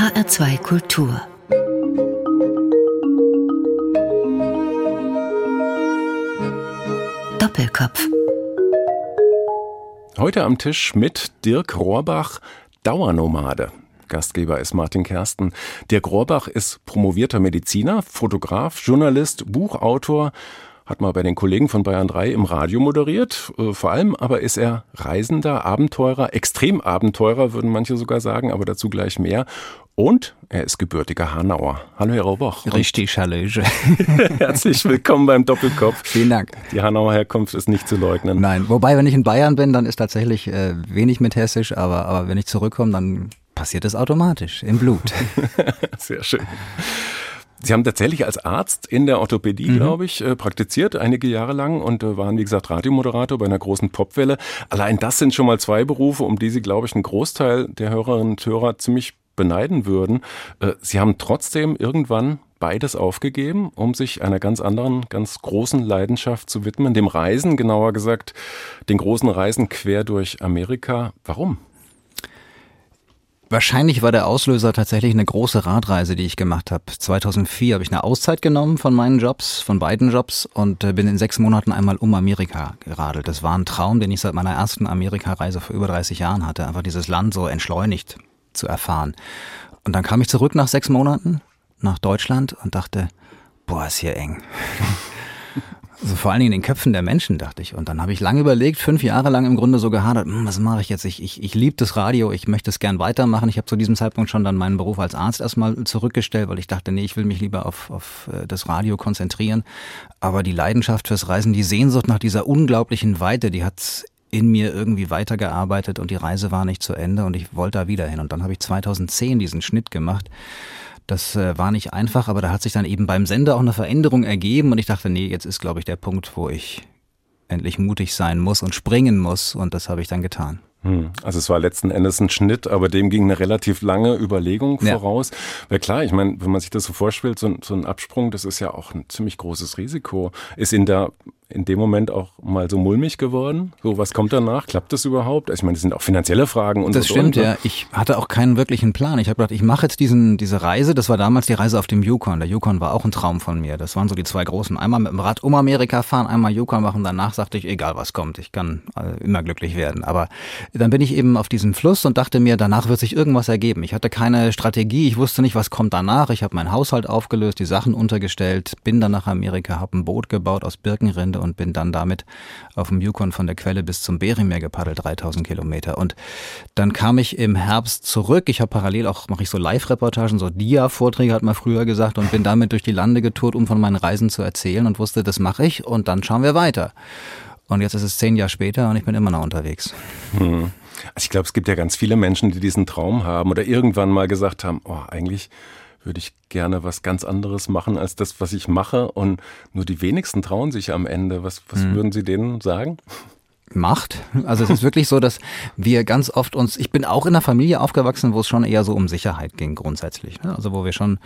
HR2 Kultur Doppelkopf Heute am Tisch mit Dirk Rohrbach, Dauernomade. Gastgeber ist Martin Kersten. Dirk Rohrbach ist promovierter Mediziner, Fotograf, Journalist, Buchautor, hat mal bei den Kollegen von Bayern 3 im Radio moderiert. Äh, vor allem aber ist er Reisender, Abenteurer, Extremabenteurer, würden manche sogar sagen, aber dazu gleich mehr. Und er ist gebürtiger Hanauer. Hallo, Herr Rohrbach. Richtig, Hallöche. Herzlich willkommen beim Doppelkopf. Vielen Dank. Die Hanauer Herkunft ist nicht zu leugnen. Nein, wobei, wenn ich in Bayern bin, dann ist tatsächlich äh, wenig mit Hessisch, aber, aber wenn ich zurückkomme, dann passiert es automatisch im Blut. Sehr schön. Sie haben tatsächlich als Arzt in der Orthopädie, mhm. glaube ich, äh, praktiziert, einige Jahre lang und äh, waren, wie gesagt, Radiomoderator bei einer großen Popwelle. Allein das sind schon mal zwei Berufe, um die Sie, glaube ich, einen Großteil der Hörerinnen und Hörer ziemlich beneiden würden. Äh, Sie haben trotzdem irgendwann beides aufgegeben, um sich einer ganz anderen, ganz großen Leidenschaft zu widmen, dem Reisen, genauer gesagt, den großen Reisen quer durch Amerika. Warum? Wahrscheinlich war der Auslöser tatsächlich eine große Radreise, die ich gemacht habe. 2004 habe ich eine Auszeit genommen von meinen Jobs, von beiden Jobs und äh, bin in sechs Monaten einmal um Amerika geradelt. Das war ein Traum, den ich seit meiner ersten Amerikareise vor über 30 Jahren hatte, einfach dieses Land so entschleunigt zu erfahren. Und dann kam ich zurück nach sechs Monaten nach Deutschland und dachte, boah, ist hier eng. Also vor allen Dingen in den Köpfen der Menschen, dachte ich. Und dann habe ich lange überlegt, fünf Jahre lang im Grunde so gehadert, hm, was mache ich jetzt? Ich, ich, ich liebe das Radio, ich möchte es gern weitermachen. Ich habe zu diesem Zeitpunkt schon dann meinen Beruf als Arzt erstmal zurückgestellt, weil ich dachte, nee, ich will mich lieber auf, auf äh, das Radio konzentrieren. Aber die Leidenschaft fürs Reisen, die Sehnsucht nach dieser unglaublichen Weite, die hat in mir irgendwie weitergearbeitet und die Reise war nicht zu Ende und ich wollte da wieder hin. Und dann habe ich 2010 diesen Schnitt gemacht das äh, war nicht einfach, aber da hat sich dann eben beim Sender auch eine Veränderung ergeben und ich dachte, nee, jetzt ist, glaube ich, der Punkt, wo ich endlich mutig sein muss und springen muss und das habe ich dann getan. Hm. Also es war letzten Endes ein Schnitt, aber dem ging eine relativ lange Überlegung ja. voraus. Weil klar, ich meine, wenn man sich das so vorstellt, so, so ein Absprung, das ist ja auch ein ziemlich großes Risiko. Ist Ihnen da in dem Moment auch mal so mulmig geworden? So, was kommt danach? Klappt das überhaupt? Also ich meine, das sind auch finanzielle Fragen und Das so stimmt, und, ja. Ich hatte auch keinen wirklichen Plan. Ich habe gedacht, ich mache jetzt diesen, diese Reise. Das war damals die Reise auf dem Yukon. Der Yukon war auch ein Traum von mir. Das waren so die zwei großen. Einmal mit dem Rad um Amerika fahren, einmal Yukon machen. Danach sagte ich, egal was kommt, ich kann äh, immer glücklich werden. Aber dann bin ich eben auf diesen Fluss und dachte mir, danach wird sich irgendwas ergeben. Ich hatte keine Strategie. Ich wusste nicht, was kommt danach. Ich habe meinen Haushalt aufgelöst, die Sachen untergestellt, bin dann nach Amerika, habe ein Boot gebaut aus Birkenrinde und bin dann damit auf dem Yukon von der Quelle bis zum Beringmeer gepaddelt, 3000 Kilometer. Und dann kam ich im Herbst zurück. Ich habe parallel auch, mache ich so Live-Reportagen, so Dia-Vorträge hat man früher gesagt und bin damit durch die Lande getourt, um von meinen Reisen zu erzählen und wusste, das mache ich und dann schauen wir weiter. Und jetzt ist es zehn Jahre später und ich bin immer noch unterwegs. Hm. Also ich glaube, es gibt ja ganz viele Menschen, die diesen Traum haben oder irgendwann mal gesagt haben, oh, eigentlich würde ich gerne was ganz anderes machen als das, was ich mache. Und nur die wenigsten trauen sich am Ende. Was, was mhm. würden Sie denen sagen? Macht. Also es ist wirklich so, dass wir ganz oft uns, ich bin auch in einer Familie aufgewachsen, wo es schon eher so um Sicherheit ging grundsätzlich. Ne? Also wo wir schon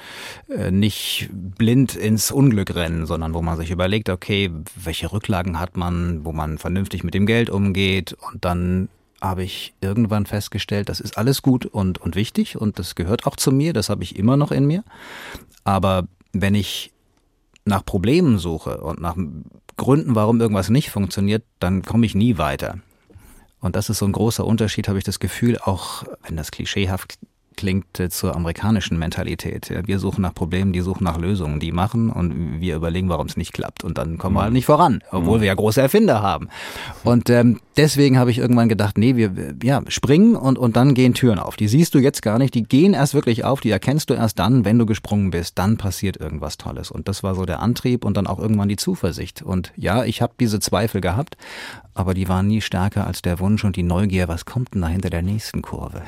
äh, nicht blind ins Unglück rennen, sondern wo man sich überlegt, okay, welche Rücklagen hat man, wo man vernünftig mit dem Geld umgeht und dann habe ich irgendwann festgestellt, das ist alles gut und, und wichtig und das gehört auch zu mir, das habe ich immer noch in mir. Aber wenn ich nach Problemen suche und nach Gründen, warum irgendwas nicht funktioniert, dann komme ich nie weiter. Und das ist so ein großer Unterschied, habe ich das Gefühl, auch wenn das klischeehaft klingt äh, zur amerikanischen Mentalität. Wir suchen nach Problemen, die suchen nach Lösungen, die machen und wir überlegen, warum es nicht klappt. Und dann kommen wir halt mhm. nicht voran, obwohl mhm. wir ja große Erfinder haben. Und ähm, deswegen habe ich irgendwann gedacht, nee, wir ja, springen und, und dann gehen Türen auf. Die siehst du jetzt gar nicht, die gehen erst wirklich auf, die erkennst du erst dann, wenn du gesprungen bist. Dann passiert irgendwas Tolles. Und das war so der Antrieb und dann auch irgendwann die Zuversicht. Und ja, ich habe diese Zweifel gehabt, aber die waren nie stärker als der Wunsch und die Neugier, was kommt denn da hinter der nächsten Kurve?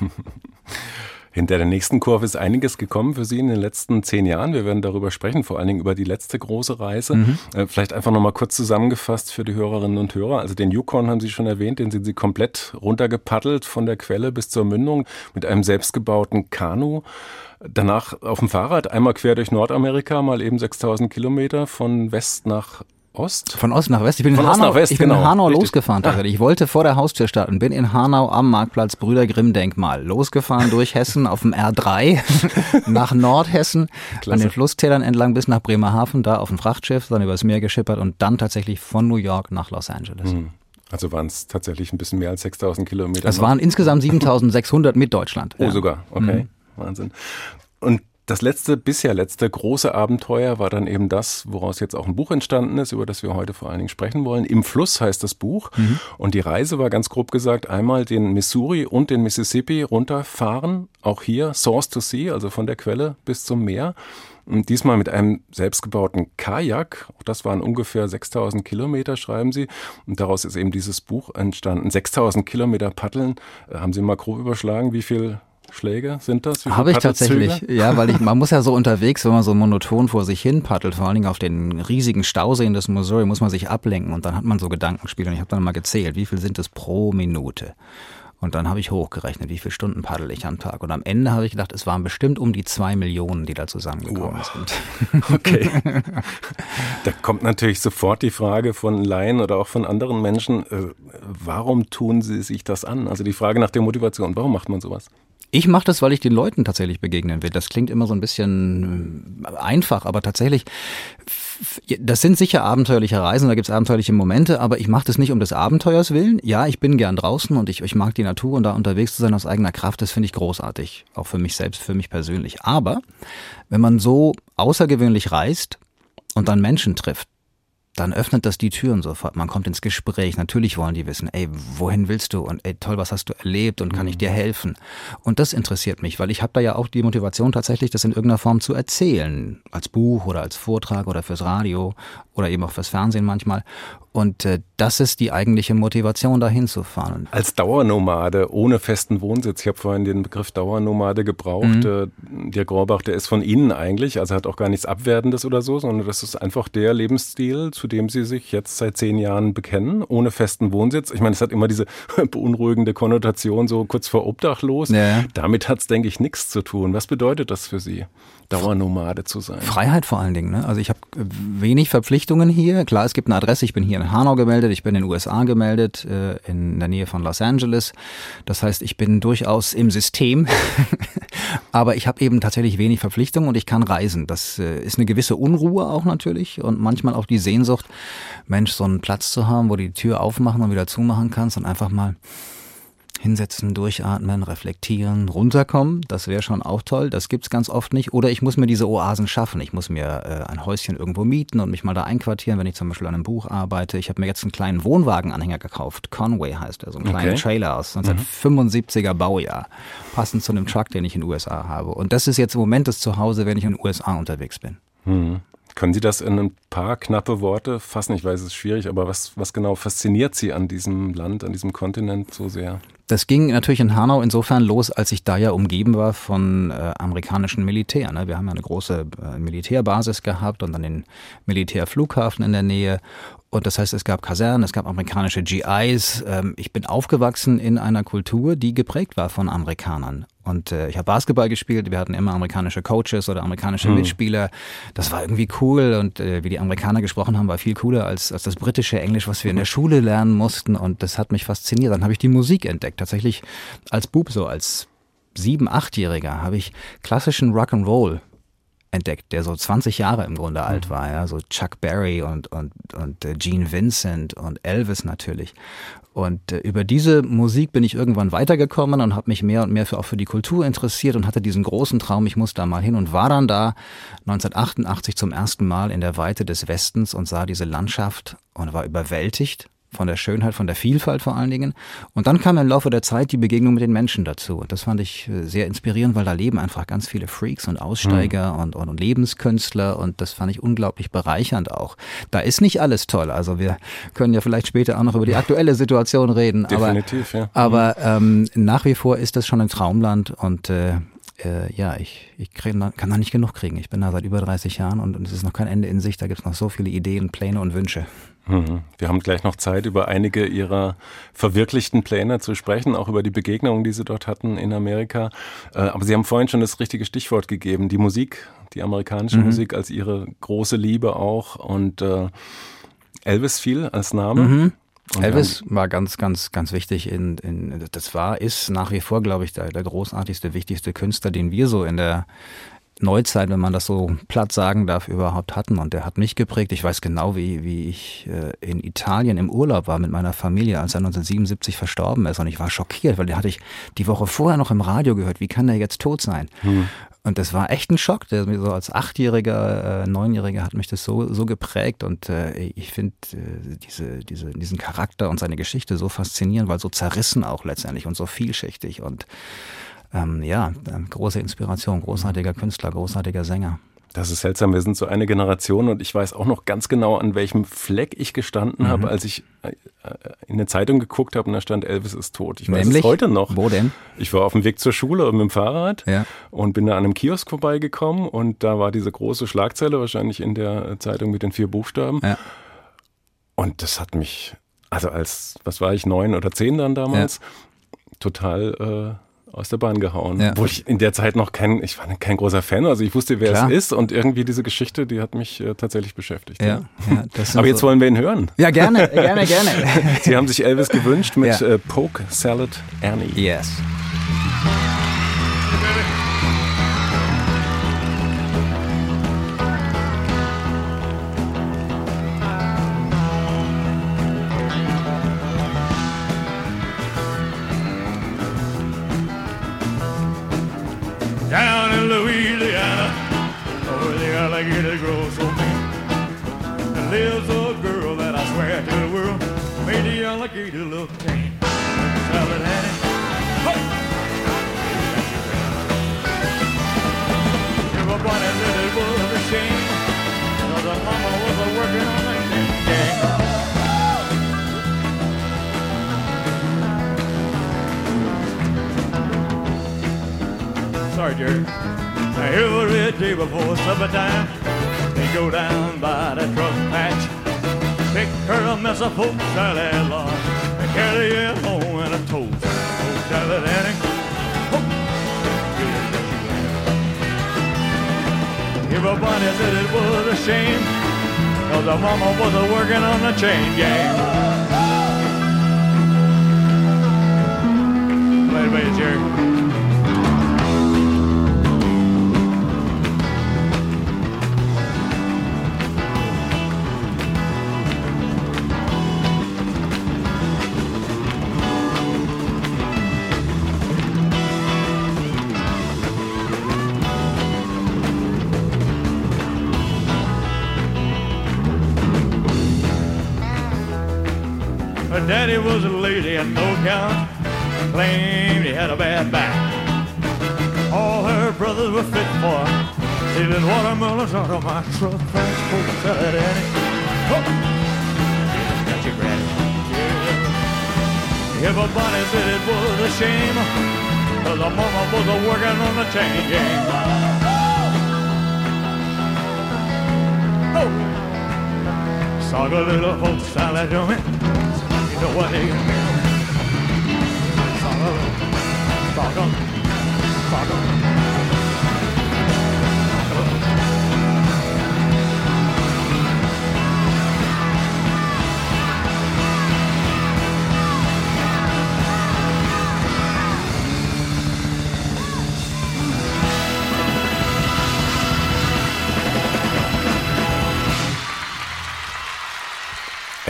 Hinter der nächsten Kurve ist einiges gekommen für Sie in den letzten zehn Jahren. Wir werden darüber sprechen, vor allen Dingen über die letzte große Reise. Mhm. Äh, vielleicht einfach nochmal kurz zusammengefasst für die Hörerinnen und Hörer. Also den Yukon haben Sie schon erwähnt, den sind Sie komplett runtergepaddelt von der Quelle bis zur Mündung mit einem selbstgebauten Kanu. Danach auf dem Fahrrad einmal quer durch Nordamerika, mal eben 6000 Kilometer von West nach Ost? Von Ost nach West. Ich bin Von in Hanau, West, ich bin genau. in Hanau Richtig. losgefahren tatsächlich. Ich wollte vor der Haustür starten, bin in Hanau am Marktplatz Brüder Grimm Denkmal losgefahren durch Hessen auf dem R3 nach Nordhessen, an Klasse. den Flusstälern entlang bis nach Bremerhaven, da auf dem Frachtschiff, dann übers Meer geschippert und dann tatsächlich von New York nach Los Angeles. Also waren es tatsächlich ein bisschen mehr als 6000 Kilometer. Es waren insgesamt 7600 mit Deutschland. Oh, Ja. sogar. Okay. Wahnsinn. Und das letzte, bisher letzte große Abenteuer war dann eben das, woraus jetzt auch ein Buch entstanden ist, über das wir heute vor allen Dingen sprechen wollen. Im Fluss heißt das Buch. Und die Reise war ganz grob gesagt einmal den Missouri und den Mississippi runterfahren. Auch hier Source to Sea, also von der Quelle bis zum Meer. Und diesmal mit einem selbstgebauten Kajak. Auch Das waren ungefähr 6000 Kilometer, schreiben Sie. Und daraus ist eben dieses Buch entstanden. 6000 Kilometer paddeln. Äh, Haben Sie mal grob überschlagen, wie viel Schläge sind das? Habe ich tatsächlich, ja, weil ich, man muss ja so unterwegs, wenn man so monoton vor sich hin paddelt, vor allen Dingen auf den riesigen Stauseen des Missouri, muss man sich ablenken und dann hat man so Gedankenspiele und ich habe dann mal gezählt, wie viel sind es pro Minute? Und dann habe ich hochgerechnet, wie viele Stunden paddel ich am Tag. Und am Ende habe ich gedacht, es waren bestimmt um die zwei Millionen, die da zusammengekommen sind. Okay. da kommt natürlich sofort die Frage von Laien oder auch von anderen Menschen, äh, warum tun sie sich das an? Also die Frage nach der Motivation, warum macht man sowas? Ich mache das, weil ich den Leuten tatsächlich begegnen will. Das klingt immer so ein bisschen äh, einfach, aber tatsächlich, das sind sicher abenteuerliche Reisen, da gibt's abenteuerliche Momente, aber ich mache das nicht um des Abenteuers willen. Ja, ich bin gern draußen und ich, ich mag die Natur und da unterwegs zu sein aus eigener Kraft, das finde ich großartig. Auch für mich selbst, für mich persönlich. Aber wenn man so außergewöhnlich reist und dann Menschen trifft, dann öffnet das die Türen sofort. Man kommt ins Gespräch. Natürlich wollen die wissen, ey, wohin willst du? Und ey, toll, was hast du erlebt und kann ich dir helfen? Und das interessiert mich, weil ich habe da ja auch die Motivation tatsächlich, das in irgendeiner Form zu erzählen. Als Buch oder als Vortrag oder fürs Radio oder eben auch fürs Fernsehen manchmal. Und äh, das ist die eigentliche Motivation, da hinzufahren. Als Dauernomade ohne festen Wohnsitz, ich habe vorhin den Begriff Dauernomade gebraucht, äh, der Gorbach, der ist von Ihnen eigentlich, also hat auch gar nichts Abwertendes oder so, sondern das ist einfach der Lebensstil, zu dem Sie sich jetzt seit zehn Jahren bekennen, ohne festen Wohnsitz. Ich meine, es hat immer diese beunruhigende Konnotation, so kurz vor Obdachlos. Ja. Damit hat es, denke ich, nichts zu tun. Was bedeutet das für Sie, Dauernomade zu sein? Freiheit vor allen Dingen. Ne? Also ich habe wenig Verpflichtungen hier. Klar, es gibt eine Adresse. Ich bin hier in Hanau gemeldet, ich bin in den USA gemeldet, äh, in der Nähe von Los Angeles. Das heißt, ich bin durchaus im System. Aber ich habe eben tatsächlich wenig Verpflichtungen und ich kann reisen. Das äh, ist eine gewisse Unruhe auch natürlich und manchmal auch die Sehnsucht, Mensch, so einen Platz zu haben, wo du die Tür aufmachen und wieder zumachen kannst und einfach mal hinsetzen, durchatmen, reflektieren, runterkommen. Das wäre schon auch toll. Das gibt's ganz oft nicht. Oder ich muss mir diese Oasen schaffen. Ich muss mir äh, ein Häuschen irgendwo mieten und mich mal da einquartieren, wenn ich zum Beispiel an einem Buch arbeite. Ich habe mir jetzt einen kleinen Wohnwagenanhänger gekauft. Conway heißt er, so einen kleinen Okay. Trailer aus 1975er Baujahr. Passend zu einem Truck, den ich in den USA habe. Und das ist jetzt im Moment das Zuhause, wenn ich in den USA unterwegs bin. Hm. Können Sie das in ein paar knappe Worte fassen? Ich weiß, es ist schwierig, aber was, was genau fasziniert Sie an diesem Land, an diesem Kontinent so sehr? Das ging natürlich in Hanau insofern los, als ich da ja umgeben war von äh, amerikanischen Militär. Ne? Wir haben ja eine große äh, Militärbasis gehabt und dann den Militärflughafen in der Nähe. Und das heißt, es gab Kasernen, es gab amerikanische GIs. Ähm, ich bin aufgewachsen in einer Kultur, die geprägt war von Amerikanern. Und äh, ich habe Basketball gespielt, wir hatten immer amerikanische Coaches oder amerikanische Mitspieler. Das war irgendwie cool und äh, wie die Amerikaner gesprochen haben, war viel cooler als, als das britische Englisch, was wir in der Schule lernen mussten. Und das hat mich fasziniert. Dann habe ich die Musik entdeckt. Tatsächlich als Bub, so als sieben, achtjähriger, habe ich klassischen Rock'n'Roll entdeckt, der so 20 Jahre im Grunde alt war, ja, so Chuck Berry und und und äh, Gene Vincent und Elvis natürlich. Und äh, über diese Musik bin ich irgendwann weitergekommen und habe mich mehr und mehr für, auch für die Kultur interessiert und hatte diesen großen Traum, ich muss da mal hin und war dann da 1988 zum ersten Mal in der Weite des Westens und sah diese Landschaft und war überwältigt von der Schönheit, von der Vielfalt vor allen Dingen. Und dann kam im Laufe der Zeit die Begegnung mit den Menschen dazu. Und das fand ich äh, sehr inspirierend, weil da leben einfach ganz viele Freaks und Aussteiger und, und, und Lebenskünstler und das fand ich unglaublich bereichernd auch. Da ist nicht alles toll. Also wir können ja vielleicht später auch noch über die aktuelle Situation reden. Definitiv, aber, ja. Aber ähm, nach wie vor ist das schon ein Traumland und äh, äh, ja, ich, ich krieg, kann da nicht genug kriegen. Ich bin da seit über 30 Jahren und, und es ist noch kein Ende in Sicht. Da gibt es noch so viele Ideen, Pläne und Wünsche. Mhm. Wir haben gleich noch Zeit, über einige Ihrer verwirklichten Pläne zu sprechen, auch über die Begegnungen, die Sie dort hatten in Amerika. Äh, Aber Sie haben vorhin schon das richtige Stichwort gegeben, die Musik, die amerikanische Musik als Ihre große Liebe auch. Und äh, Elvis fiel als Name. Mhm. Elvis war ganz, ganz, ganz wichtig. In, in, das war, ist nach wie vor, glaube ich, der, der großartigste, wichtigste Künstler, den wir so in der Neuzeit, wenn man das so platt sagen darf, überhaupt hatten. Und der hat mich geprägt. Ich weiß genau, wie, wie ich äh, in Italien im Urlaub war mit meiner Familie, als er 1977 verstorben ist. Und ich war schockiert, weil den hatte ich die Woche vorher noch im Radio gehört. Wie kann der jetzt tot sein? Hm. Und das war echt ein Schock. Der, so als Achtjähriger, äh, Neunjähriger hat mich das so, so geprägt. Und äh, ich finde äh, diese, diese, diesen Charakter und seine Geschichte so faszinierend, weil so zerrissen auch letztendlich und so vielschichtig. Und ähm, ja, große Inspiration, großartiger Künstler, großartiger Sänger. Das ist seltsam. Wir sind so eine Generation und ich weiß auch noch ganz genau, an welchem Fleck ich gestanden mhm. habe, als ich äh, in der Zeitung geguckt habe und da stand Elvis ist tot. Ich weiß Nämlich? es heute noch. Wo denn? Ich war auf dem Weg zur Schule mit dem Fahrrad ja. und bin da an einem Kiosk vorbeigekommen und da war diese große Schlagzeile wahrscheinlich in der Zeitung mit den vier Buchstaben. Ja. Und das hat mich, also als, was war ich, neun oder zehn dann damals, ja. total äh, aus der Bahn gehauen. Ja. Wo ich in der Zeit noch kein, ich war kein großer Fan, also ich wusste, wer Klar. es ist und irgendwie diese Geschichte, die hat mich äh, tatsächlich beschäftigt. Ja, ja. Aber jetzt so wollen wir ihn hören. Ja, gerne, gerne, gerne. Sie haben sich Elvis gewünscht mit äh, Poke Salad Annie. Yes. alligator Jerry. Every day before supper time, they go down by the truck patch, pick her a mess of poke salad long, and carry it home in a toast. Poke salad, Annie. Everybody said it was a shame, cause the mama was a working on the chain gang. Play the bass. Daddy was lazy and no count, claimed he had a bad back. All her brothers were fit for stealing watermelons out of my truck. Thanks for that, Daddy. Oh. Got your granny. Yeah. Everybody said it was a shame, cause the mama was working on the chain gang. Oh. Saw the little folks know what. Fuck. Fuck. Fuck.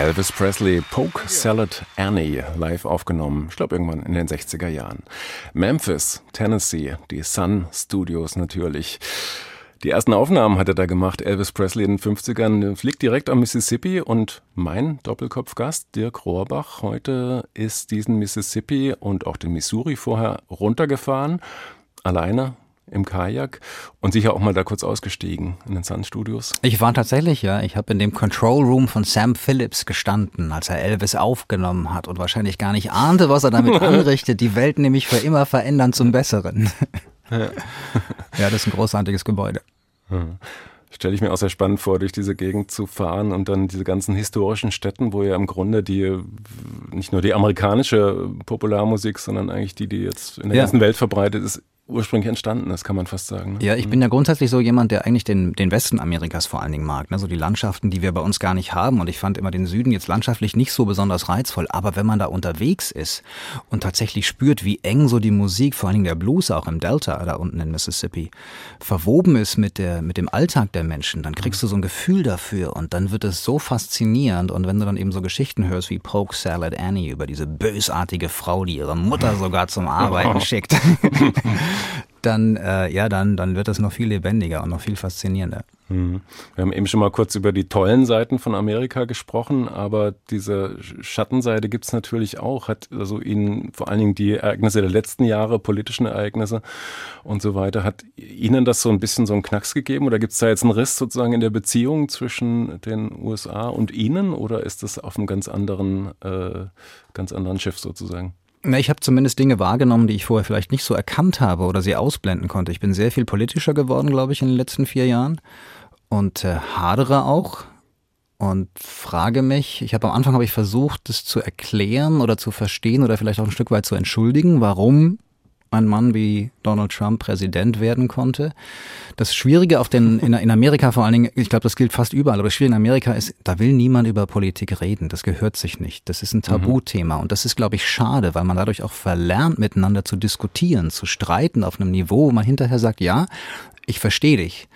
Elvis Presley, Poke Salad Annie, live aufgenommen, ich glaube irgendwann in den 60er Jahren. Memphis, Tennessee, die Sun Studios natürlich. Die ersten Aufnahmen hat er da gemacht, Elvis Presley in den 50ern, fliegt direkt am Mississippi und mein Doppelkopfgast, Dirk Rohrbach, heute ist diesen Mississippi und auch den Missouri vorher runtergefahren, alleine im Kajak und sicher auch mal da kurz ausgestiegen in den Sun Studios? Ich war tatsächlich, ja. Ich habe in dem Control Room von Sam Phillips gestanden, als er Elvis aufgenommen hat und wahrscheinlich gar nicht ahnte, was er damit anrichtet. Die Welt nämlich für immer verändern zum Besseren. ja, das ist ein großartiges Gebäude. Stelle ich mir auch sehr spannend vor, durch diese Gegend zu fahren und dann diese ganzen historischen Städten, wo ja im Grunde die, nicht nur die amerikanische Popularmusik, sondern eigentlich die, die jetzt in der ja. ganzen Welt verbreitet ist, ursprünglich entstanden ist, kann man fast sagen. Ne? Ja, ich bin ja grundsätzlich so jemand, der eigentlich den, den Westen Amerikas vor allen Dingen mag. Ne? So die Landschaften, die wir bei uns gar nicht haben. Und ich fand immer den Süden jetzt landschaftlich nicht so besonders reizvoll. Aber wenn man da unterwegs ist und tatsächlich spürt, wie eng so die Musik, vor allen Dingen der Blues auch im Delta da unten in Mississippi, verwoben ist mit, der, mit dem Alltag der Menschen, dann kriegst du so ein Gefühl dafür und dann wird es so faszinierend. Und wenn du dann eben so Geschichten hörst wie Poke Salad Annie über diese bösartige Frau, die ihre Mutter sogar zum Arbeiten schickt. dann, äh, ja, dann, dann wird das noch viel lebendiger und noch viel faszinierender. Mhm. Wir haben eben schon mal kurz über die tollen Seiten von Amerika gesprochen, aber diese Schattenseite gibt es natürlich auch. Hat also Ihnen vor allen Dingen die Ereignisse der letzten Jahre, politischen Ereignisse und so weiter, hat Ihnen das so ein bisschen so einen Knacks gegeben oder gibt es da jetzt einen Riss sozusagen in der Beziehung zwischen den USA und Ihnen oder ist das auf einem ganz anderen, äh, ganz anderen Schiff sozusagen? Na, ich habe zumindest Dinge wahrgenommen, die ich vorher vielleicht nicht so erkannt habe oder sie ausblenden konnte. Ich bin sehr viel politischer geworden, glaube ich, in den letzten vier Jahren und äh, hadere auch und frage mich, ich habe am Anfang habe ich versucht, das zu erklären oder zu verstehen oder vielleicht auch ein Stück weit zu entschuldigen, warum ein Mann wie Donald Trump Präsident werden konnte. Das Schwierige auf den, in, in Amerika vor allen Dingen, ich glaube, das gilt fast überall, aber das Schwierige in Amerika ist, da will niemand über Politik reden. Das gehört sich nicht. Das ist ein Tabuthema. Und das ist, glaube ich, schade, weil man dadurch auch verlernt, miteinander zu diskutieren, zu streiten auf einem Niveau, wo man hinterher sagt, ja, ich verstehe dich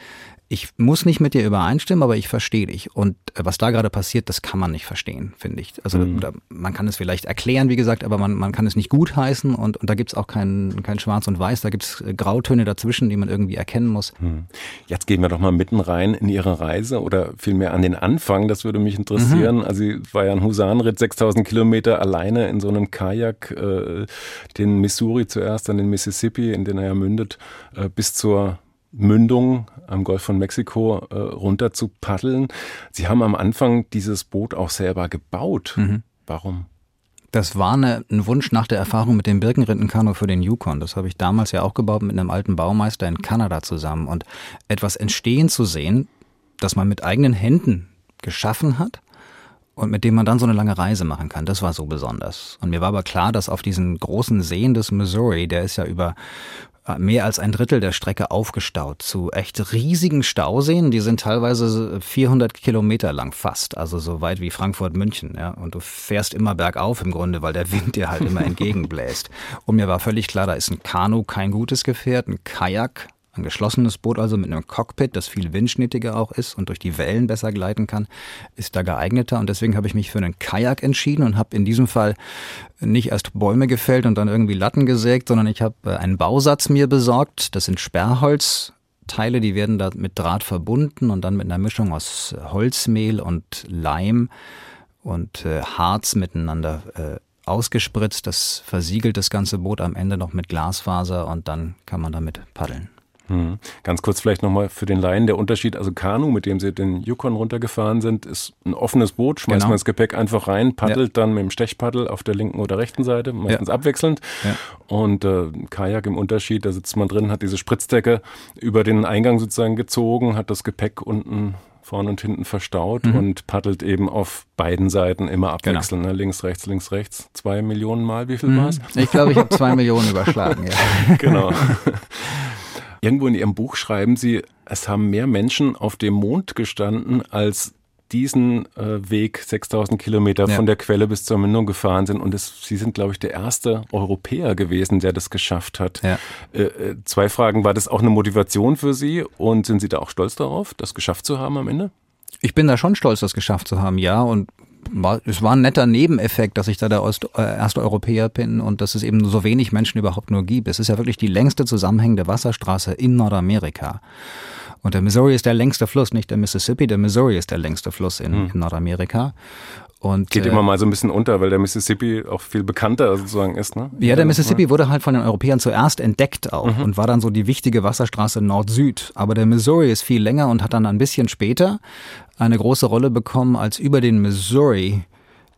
ich muss nicht mit dir übereinstimmen, aber ich verstehe dich. Und äh, was da gerade passiert, das kann man nicht verstehen, finde ich. Also mhm. man kann es vielleicht erklären, wie gesagt, aber man, man kann es nicht gutheißen und, und da gibt's auch kein, kein Schwarz und Weiß, da gibt's äh, Grautöne dazwischen, die man irgendwie erkennen muss. Mhm. Jetzt gehen wir doch mal mitten rein in Ihre Reise oder vielmehr an den Anfang, das würde mich interessieren. Mhm. Also war ja ein Husarenritt, 6000 Kilometer alleine in so einem Kajak, äh, den Missouri zuerst, dann den Mississippi, in den er ja mündet, äh, bis zur Mündung am Golf von Mexiko äh, runter zu paddeln. Sie haben am Anfang dieses Boot auch selber gebaut. Mhm. Warum? Das war eine, ein Wunsch nach der Erfahrung mit dem Birkenrindenkanu für den Yukon. Das habe ich damals ja auch gebaut mit einem alten Baumeister in Kanada zusammen. Und etwas entstehen zu sehen, das man mit eigenen Händen geschaffen hat und mit dem man dann so eine lange Reise machen kann, das war so besonders. Und mir war aber klar, dass auf diesen großen Seen des Missouri, der ist ja über mehr als ein Drittel der Strecke aufgestaut zu echt riesigen Stauseen. Die sind teilweise 400 Kilometer lang fast, also so weit wie Frankfurt München. Ja. Und du fährst immer bergauf im Grunde, weil der Wind dir halt immer entgegenbläst. Und mir war völlig klar, da ist ein Kanu kein gutes Gefährt, ein Kajak ein geschlossenes Boot also mit einem Cockpit, das viel windschnittiger auch ist und durch die Wellen besser gleiten kann, ist da geeigneter. Und deswegen habe ich mich für einen Kajak entschieden und habe in diesem Fall nicht erst Bäume gefällt und dann irgendwie Latten gesägt, sondern ich habe äh, einen Bausatz mir besorgt. Das sind Sperrholzteile, die werden da mit Draht verbunden und dann mit einer Mischung aus Holzmehl und Leim und äh, Harz miteinander äh, ausgespritzt. Das versiegelt das ganze Boot am Ende noch mit Glasfaser und dann kann man damit paddeln. Hm. Ganz kurz vielleicht nochmal für den Laien der Unterschied. Also Kanu, mit dem Sie den Yukon runtergefahren sind, ist ein offenes Boot, schmeißt genau. man das Gepäck einfach rein, paddelt ja. dann mit dem Stechpaddel auf der linken oder rechten Seite, meistens ja. abwechselnd. Ja. Und äh, Kajak im Unterschied, da sitzt man drin, hat diese Spritzdecke über den Eingang sozusagen gezogen, hat das Gepäck unten vorne und hinten verstaut mhm. und paddelt eben auf beiden Seiten immer genau. abwechselnd. Genau. Ne? Links, rechts, links, rechts. Zwei Millionen Mal, wie viel mhm. war es? Ich glaube, ich habe zwei Millionen überschlagen. Ja. genau. Irgendwo in Ihrem Buch schreiben Sie, es haben mehr Menschen auf dem Mond gestanden, als diesen äh, Weg 6000 Kilometer ja. von der Quelle bis zur Mündung gefahren sind. Und es, Sie sind, glaube ich, der erste Europäer gewesen, der das geschafft hat. Ja. Äh, äh, zwei Fragen. War das auch eine Motivation für Sie? Und sind Sie da auch stolz darauf, das geschafft zu haben am Ende? Ich bin da schon stolz, das geschafft zu haben, ja. Und es war ein netter Nebeneffekt, dass ich da der Ost, äh, erste Europäer bin und dass es eben so wenig Menschen überhaupt nur gibt. Es ist ja wirklich die längste zusammenhängende Wasserstraße in Nordamerika. Und der Missouri ist der längste Fluss, nicht der Mississippi. Der Missouri ist der längste Fluss in, hm. in Nordamerika. Und, Geht äh, immer mal so ein bisschen unter, weil der Mississippi auch viel bekannter sozusagen ist, ne? Ja, der Mississippi wurde halt von den Europäern zuerst entdeckt auch mhm. und war dann so die wichtige Wasserstraße Nord-Süd. Aber der Missouri ist viel länger und hat dann ein bisschen später eine große Rolle bekommen, als über den Missouri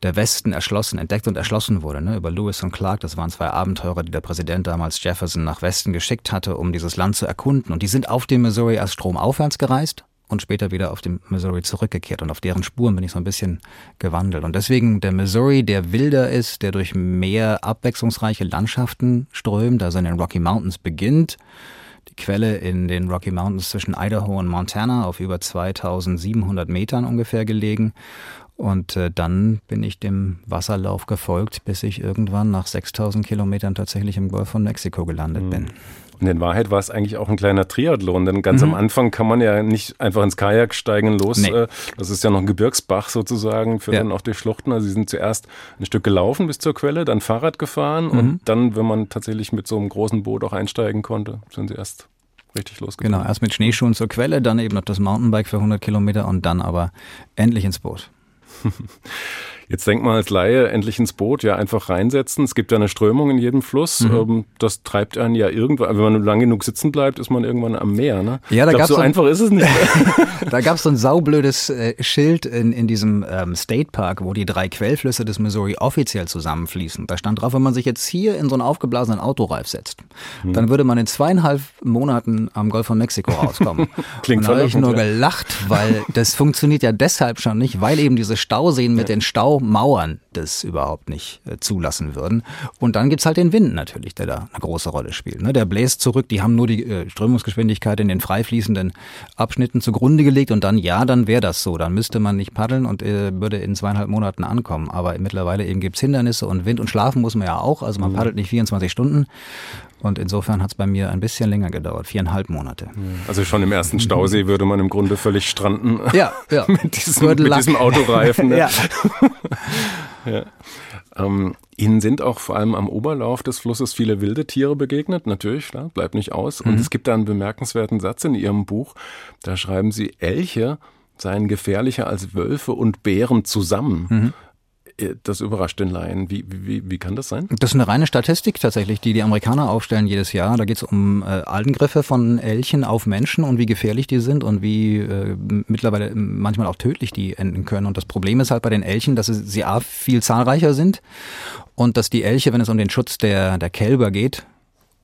der Westen erschlossen, entdeckt und erschlossen wurde. Ne? Über Lewis und Clark, das waren zwei Abenteurer, die der Präsident damals Jefferson nach Westen geschickt hatte, um dieses Land zu erkunden. Und die sind auf dem Missouri erst stromaufwärts gereist und später wieder auf den Missouri zurückgekehrt. Und auf deren Spuren bin ich so ein bisschen gewandelt. Und deswegen der Missouri, der wilder ist, der durch mehr abwechslungsreiche Landschaften strömt, also in den Rocky Mountains beginnt. Die Quelle in den Rocky Mountains zwischen Idaho und Montana auf über 2700 Metern ungefähr gelegen. Und äh, dann bin ich dem Wasserlauf gefolgt, bis ich irgendwann nach 6000 Kilometern tatsächlich im Golf von Mexiko gelandet mhm. bin. Und in Wahrheit war es eigentlich auch ein kleiner Triathlon, denn ganz mhm. am Anfang kann man ja nicht einfach ins Kajak steigen und los. Nee. Äh, das ist ja noch ein Gebirgsbach sozusagen, führt ja. dann auch durch Schluchten. Also sie sind zuerst ein Stück gelaufen bis zur Quelle, dann Fahrrad gefahren mhm. und dann, wenn man tatsächlich mit so einem großen Boot auch einsteigen konnte, sind sie erst richtig losgefahren. Genau, erst mit Schneeschuhen zur Quelle, dann eben noch das Mountainbike für 100 Kilometer und dann aber endlich ins Boot. Jetzt denkt man als Laie endlich ins Boot, ja einfach reinsetzen. Es gibt ja eine Strömung in jedem Fluss. Mhm. Ähm, das treibt einen ja irgendwann, wenn man lang genug sitzen bleibt, ist man irgendwann am Meer. Ne? Ja, da glaub, so, so einfach ist es nicht. da gab es so ein saublödes äh, Schild in, in diesem ähm, State Park, wo die drei Quellflüsse des Missouri offiziell zusammenfließen. Da stand drauf, wenn man sich jetzt hier in so einen aufgeblasenen Autoreif setzt, mhm. dann würde man in zweieinhalb Monaten am Golf von Mexiko rauskommen. Klingt Und da habe ich nur gelacht, weil das funktioniert ja deshalb schon nicht, weil eben diese Stauseen mit ja. den Stau Mauern das überhaupt nicht äh, zulassen würden. Und dann gibt's halt den Wind natürlich, der da eine große Rolle spielt. Ne? Der bläst zurück, die haben nur die äh, Strömungsgeschwindigkeit in den frei fließenden Abschnitten zugrunde gelegt und dann, ja, dann wäre das so. Dann müsste man nicht paddeln und äh, würde in zweieinhalb Monaten ankommen. Aber mittlerweile eben gibt's Hindernisse und Wind und schlafen muss man ja auch. Also man mhm. paddelt nicht 24 Stunden. Und insofern hat es bei mir ein bisschen länger gedauert, viereinhalb Monate. Also schon im ersten Stausee würde man im Grunde völlig stranden. Ja, ja. mit, diesem, mit diesem Autoreifen. Ne? ja. ja. Ähm, Ihnen sind auch vor allem am Oberlauf des Flusses viele wilde Tiere begegnet, natürlich, klar, bleibt nicht aus. Und mhm. es gibt da einen bemerkenswerten Satz in Ihrem Buch, da schreiben Sie, Elche seien gefährlicher als Wölfe und Bären zusammen. Mhm. Äh, das überrascht den Laien. Wie, wie, wie kann das sein? Das ist eine reine Statistik tatsächlich, die die Amerikaner aufstellen jedes Jahr. Da geht es um äh, Angriffe von Elchen auf Menschen und wie gefährlich die sind und wie äh, mittlerweile manchmal auch tödlich die enden können. Und das Problem ist halt bei den Elchen, dass sie A, viel zahlreicher sind und dass die Elche, wenn es um den Schutz der, der Kälber geht,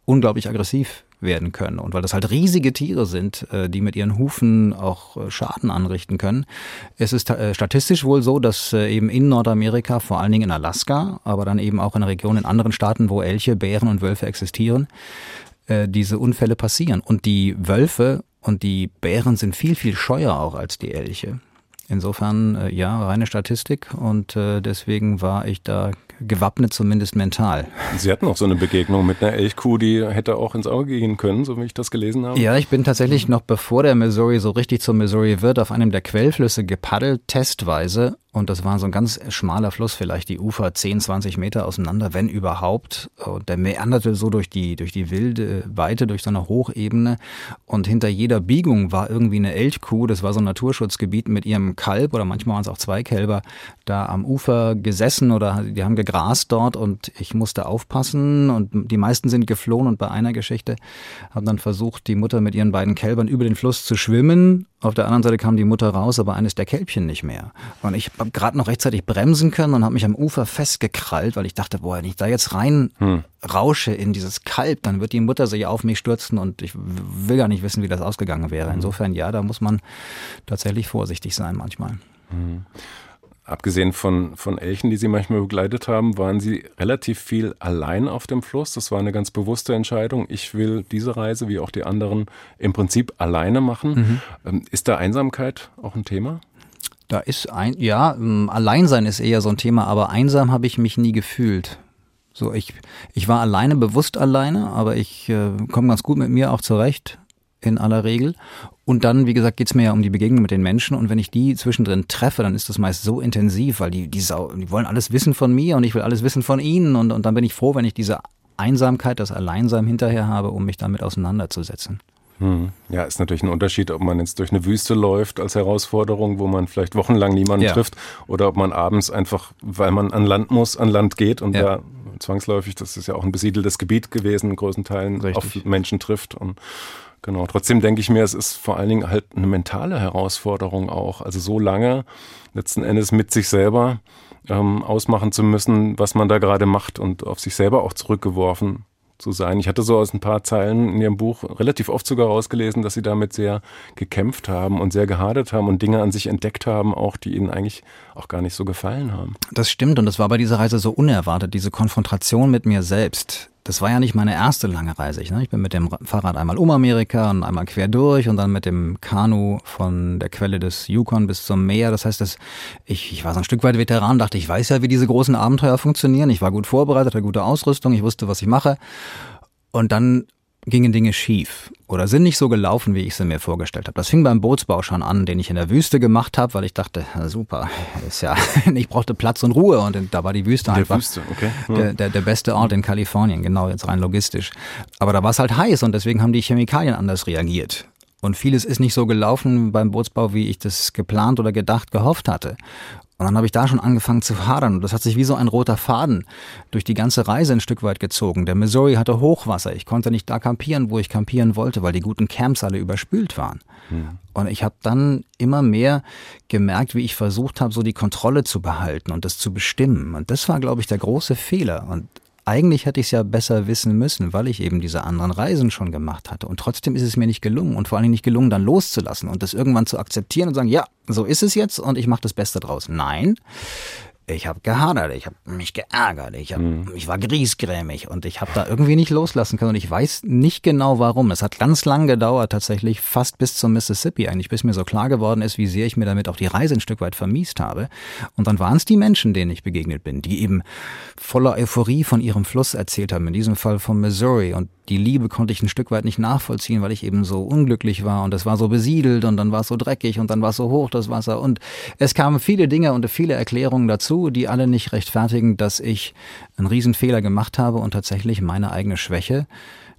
unglaublich aggressiv werden können. Und weil das halt riesige Tiere sind, äh, die mit ihren Hufen auch äh, Schaden anrichten können, es ist äh, statistisch wohl so, dass eben in Nordamerika, vor allen Dingen in Alaska, aber dann eben auch in Regionen in anderen Staaten, wo Elche, Bären und Wölfe existieren, diese Unfälle passieren. Und die Wölfe und die Bären sind viel, viel scheuer auch als die Elche. Insofern, ja, reine Statistik und deswegen war ich da gewappnet, zumindest mental. Sie hatten auch so eine Begegnung mit einer Elchkuh, die hätte auch ins Auge gehen können, so wie ich das gelesen habe. Ja, ich bin tatsächlich noch bevor der Missouri so richtig zum Missouri wird, auf einem der Quellflüsse gepaddelt, testweise und das war so ein ganz schmaler Fluss, vielleicht die Ufer 10, 20 Meter auseinander, wenn überhaupt. Und der meanderte so durch die, durch die wilde Weite, durch so eine Hochebene. Und hinter jeder Biegung war irgendwie eine Elchkuh, das war so ein Naturschutzgebiet mit ihrem Kalb oder manchmal waren es auch zwei Kälber, da am Ufer gesessen oder die haben gegrast dort und ich musste aufpassen und die meisten sind geflohen und bei einer Geschichte haben dann versucht, die Mutter mit ihren beiden Kälbern über den Fluss zu schwimmen. Auf der anderen Seite kam die Mutter raus, aber eines der Kälbchen nicht mehr. Und ich gerade noch rechtzeitig bremsen können und habe mich am Ufer festgekrallt, weil ich dachte, boah, wenn ich da jetzt rein hm. rausche in dieses Kalb, dann wird die Mutter sich auf mich stürzen und ich will gar nicht wissen, wie das ausgegangen wäre. Hm. Insofern ja, da muss man tatsächlich vorsichtig sein manchmal. Hm. Abgesehen von, von Elchen, die Sie manchmal begleitet haben, waren Sie relativ viel allein auf dem Fluss. Das war eine ganz bewusste Entscheidung. Ich will diese Reise, wie auch die anderen, im Prinzip alleine machen. Mhm. Ähm, ist da Einsamkeit auch ein Thema? Da ist ein, ja, ähm, Alleinsein ist eher so ein Thema, aber einsam habe ich mich nie gefühlt. So, ich, ich war alleine, bewusst alleine, aber ich äh, komme ganz gut mit mir auch zurecht, in aller Regel. Und dann, wie gesagt, geht's mir ja um die Begegnung mit den Menschen. Und wenn ich die zwischendrin treffe, dann ist das meist so intensiv, weil die, die, Sau, die wollen alles wissen von mir und ich will alles wissen von ihnen. Und, und dann bin ich froh, wenn ich diese Einsamkeit, das Alleinsein hinterher habe, um mich damit auseinanderzusetzen. Hm. Ja, ist natürlich ein Unterschied, ob man jetzt durch eine Wüste läuft als Herausforderung, wo man vielleicht wochenlang niemanden ja. trifft, oder ob man abends einfach, weil man an Land muss, an Land geht und ja. da zwangsläufig, das ist ja auch ein besiedeltes Gebiet gewesen, in großen Teilen Richtig. auf Menschen trifft. Und genau, trotzdem denke ich mir, es ist vor allen Dingen halt eine mentale Herausforderung auch. Also so lange letzten Endes mit sich selber ähm, ausmachen zu müssen, was man da gerade macht und auf sich selber auch zurückgeworfen zu sein. Ich hatte so aus ein paar Zeilen in Ihrem Buch relativ oft sogar rausgelesen, dass Sie damit sehr gekämpft haben und sehr gehadert haben und Dinge an sich entdeckt haben, auch die Ihnen eigentlich auch gar nicht so gefallen haben. Das stimmt und das war bei dieser Reise so unerwartet, diese Konfrontation mit mir selbst das war ja nicht meine erste lange Reise. Ich, ne? ich bin mit dem Fahrrad einmal um Amerika und einmal quer durch und dann mit dem Kanu von der Quelle des Yukon bis zum Meer. Das heißt, dass ich, ich war so ein Stück weit Veteran, dachte, ich weiß ja, wie diese großen Abenteuer funktionieren. Ich war gut vorbereitet, hatte gute Ausrüstung, ich wusste, was ich mache. Und dann gingen Dinge schief oder sind nicht so gelaufen, wie ich sie mir vorgestellt habe. Das fing beim Bootsbau schon an, den ich in der Wüste gemacht habe, weil ich dachte, super, ist ja, ich brauchte Platz und Ruhe und da war die Wüste der einfach Wüste, okay. ja. der, der, der beste Ort in Kalifornien, genau jetzt rein logistisch. Aber da war es halt heiß und deswegen haben die Chemikalien anders reagiert. Und vieles ist nicht so gelaufen beim Bootsbau, wie ich das geplant oder gedacht, gehofft hatte. Und dann habe ich da schon angefangen zu hadern. Und das hat sich wie so ein roter Faden durch die ganze Reise ein Stück weit gezogen. Der Missouri hatte Hochwasser. Ich konnte nicht da campieren, wo ich campieren wollte, weil die guten Camps alle überspült waren. Hm. Und ich habe dann immer mehr gemerkt, wie ich versucht habe, so die Kontrolle zu behalten und das zu bestimmen. Und das war, glaube ich, der große Fehler. Und eigentlich hätte ich es ja besser wissen müssen, weil ich eben diese anderen Reisen schon gemacht hatte. Und trotzdem ist es mir nicht gelungen und vor allen Dingen nicht gelungen, dann loszulassen und das irgendwann zu akzeptieren und sagen, ja, so ist es jetzt und ich mache das Beste draus. Nein, ich habe gehadert, ich habe mich geärgert, ich, hab, mhm. ich war griesgrämig und ich habe da irgendwie nicht loslassen können und ich weiß nicht genau warum. Es hat ganz lang gedauert, tatsächlich fast bis zum Mississippi eigentlich, bis mir so klar geworden ist, wie sehr ich mir damit auch die Reise ein Stück weit vermiest habe. Und dann waren es die Menschen, denen ich begegnet bin, die eben voller Euphorie von ihrem Fluss erzählt haben, in diesem Fall vom Missouri und die Liebe konnte ich ein Stück weit nicht nachvollziehen, weil ich eben so unglücklich war und es war so besiedelt und dann war es so dreckig und dann war es so hoch das Wasser und es kamen viele Dinge und viele Erklärungen dazu, die alle nicht rechtfertigen, dass ich einen Riesenfehler gemacht habe und tatsächlich meine eigene Schwäche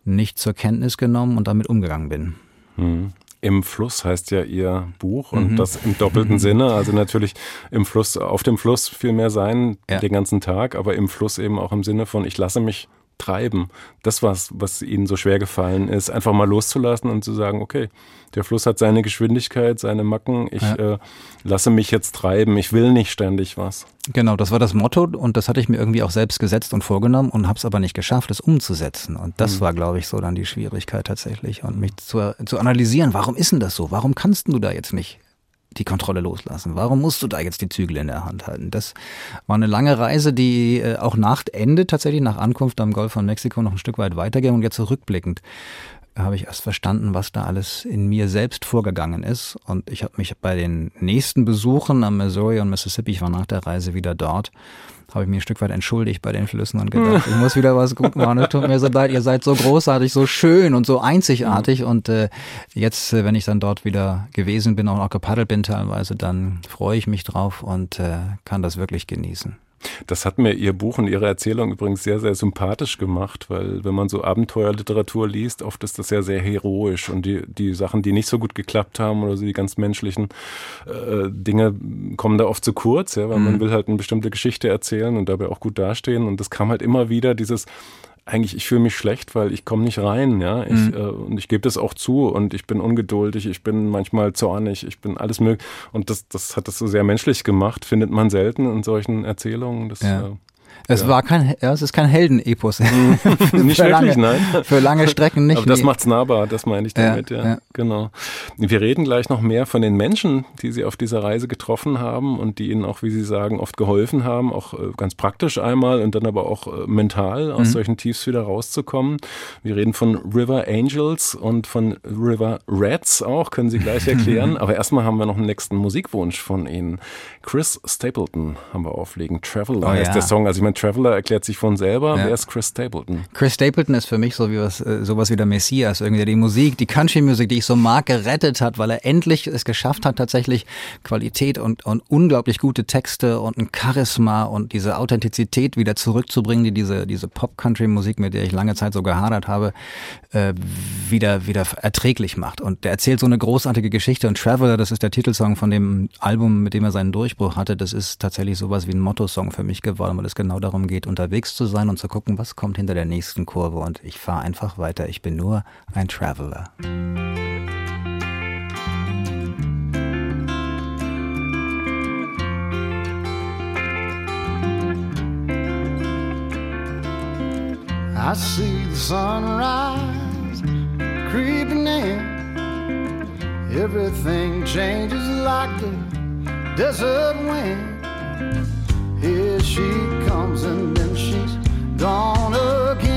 nicht zur Kenntnis genommen und damit umgegangen bin. Mhm. Im Fluss heißt ja Ihr Buch und mhm. das im doppelten Sinne. Also natürlich im Fluss, auf dem Fluss viel mehr sein ja. den ganzen Tag, aber im Fluss eben auch im Sinne von, ich lasse mich treiben. Das was, was ihnen so schwer gefallen ist, einfach mal loszulassen und zu sagen, okay, der Fluss hat seine Geschwindigkeit, seine Macken, ich ja. äh, lasse mich jetzt treiben, ich will nicht ständig was. Genau, das war das Motto und das hatte ich mir irgendwie auch selbst gesetzt und vorgenommen und habe es aber nicht geschafft, es umzusetzen. Und das mhm. war, glaube ich, so dann die Schwierigkeit tatsächlich und mich zu, zu analysieren, warum ist denn das so? Warum kannst du da jetzt nicht die Kontrolle loslassen? Warum musst du da jetzt die Zügel in der Hand halten? Das war eine lange Reise, die äh, auch nach Ende tatsächlich nach Ankunft am Golf von Mexiko noch ein Stück weit weiterging und jetzt zurückblickend habe ich erst verstanden, was da alles in mir selbst vorgegangen ist. Und ich habe mich bei den nächsten Besuchen am Missouri und Mississippi, ich war nach der Reise wieder dort, habe ich mir ein Stück weit entschuldigt bei den Flüssen und gedacht, ich muss wieder was gut machen. Es tut mir so leid, ihr seid so großartig, so schön und so einzigartig. Und äh, jetzt, äh, wenn ich dann dort wieder gewesen bin, auch noch gepaddelt bin teilweise, dann freue ich mich drauf und äh, kann das wirklich genießen. Das hat mir Ihr Buch und Ihre Erzählung übrigens sehr, sehr sympathisch gemacht, weil wenn man so Abenteuerliteratur liest, oft ist das ja sehr heroisch und die, die Sachen, die nicht so gut geklappt haben oder so die ganz menschlichen äh, Dinge kommen da oft zu kurz, ja, weil mhm. man will halt eine bestimmte Geschichte erzählen und dabei auch gut dastehen und das kam halt immer wieder dieses eigentlich, ich fühle mich schlecht, weil ich komme nicht rein, ja. Ich, mhm. äh, und ich gebe das auch zu und ich bin ungeduldig, ich bin manchmal zornig, ich bin alles möglich. Und das, das hat das so sehr menschlich gemacht, findet man selten in solchen Erzählungen. Das, ja. äh, es ja. war kein, ja, es ist kein Heldenepos. Mhm. nicht wirklich, lange, nein. Für lange Strecken nicht. Aber das nee. macht's nahbar, das meine ich damit, ja, ja, ja, Genau. Wir reden gleich noch mehr von den Menschen, die Sie auf dieser Reise getroffen haben und die Ihnen auch, wie Sie sagen, oft geholfen haben, auch äh, ganz praktisch einmal und dann aber auch äh, mental aus mhm. solchen Tiefs wieder rauszukommen. Wir reden von River Angels und von River Rats auch, können Sie gleich erklären. aber erstmal haben wir noch einen nächsten Musikwunsch von Ihnen. Chris Stapleton haben wir auflegen. Traveler oh, heißt der Song. Also ich meine, Traveler erklärt sich von selber. Ja. Wer ist Chris Stapleton? Chris Stapleton ist für mich so wie was, äh, sowas wie der Messias. Irgendwie die Musik, die Country-Musik, die ich so mag, gerettet hat, weil er endlich es geschafft hat, tatsächlich Qualität und, und unglaublich gute Texte und ein Charisma und diese Authentizität wieder zurückzubringen, die diese, diese Pop-Country-Musik, mit der ich lange Zeit so gehadert habe, äh, wieder, wieder erträglich macht. Und der erzählt so eine großartige Geschichte und Traveler, das ist der Titelsong von dem Album, mit dem er seinen Durchbruch hatte, das ist tatsächlich sowas wie ein Motto-Song für mich geworden, weil es genau darum geht, unterwegs zu sein und zu gucken, was kommt hinter der nächsten Kurve. Und ich fahre einfach weiter. Ich bin nur ein Traveler. I see the sunrise creeping in. Everything changes like the desert wind. Here she comes and then she's gone again.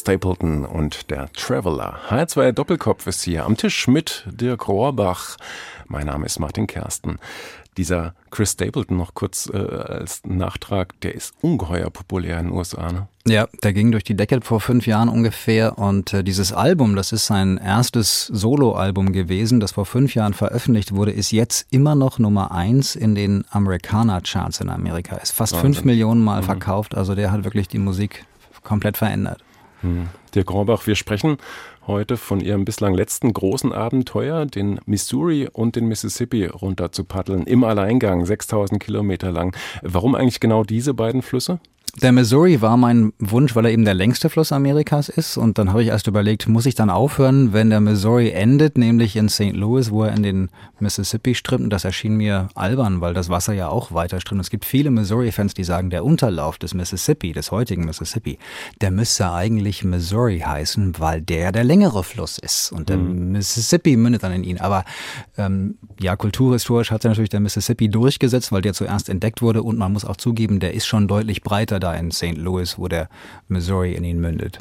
Stapleton und der Traveler. H2 Doppelkopf ist hier am Tisch mit Dirk Rohrbach. Mein Name ist Martin Kersten. Dieser Chris Stapleton noch kurz äh, als Nachtrag, der ist ungeheuer populär in den USA. Ne? Ja, der ging durch die Decke vor fünf Jahren ungefähr und äh, dieses Album, das ist sein erstes Soloalbum gewesen, das vor fünf Jahren veröffentlicht wurde, ist jetzt immer noch Nummer eins in den Amerikaner-Charts in Amerika. Ist fast Wahnsinn. fünf Millionen Mal verkauft, also der hat wirklich die Musik komplett verändert. Dirk Rohrbach, wir sprechen heute von Ihrem bislang letzten großen Abenteuer, den Missouri und den Mississippi runter zu paddeln, im Alleingang, 6000 Kilometer lang. Warum eigentlich genau diese beiden Flüsse? Der Missouri war mein Wunsch, weil er eben der längste Fluss Amerikas ist. Und dann habe ich erst überlegt, muss ich dann aufhören, wenn der Missouri endet, nämlich in St. Louis, wo er in den Mississippi strömt. Und das erschien mir albern, weil das Wasser ja auch weiter strömt. Es gibt viele Missouri-Fans, die sagen, der Unterlauf des Mississippi, des heutigen Mississippi, der müsste eigentlich Missouri heißen, weil der der längere Fluss ist. Und der Mississippi mündet dann in ihn. Aber ähm, ja, kulturhistorisch hat sich natürlich der Mississippi durchgesetzt, weil der zuerst entdeckt wurde. Und man muss auch zugeben, der ist schon deutlich breiter da in St. Louis, wo der Missouri in ihn mündet.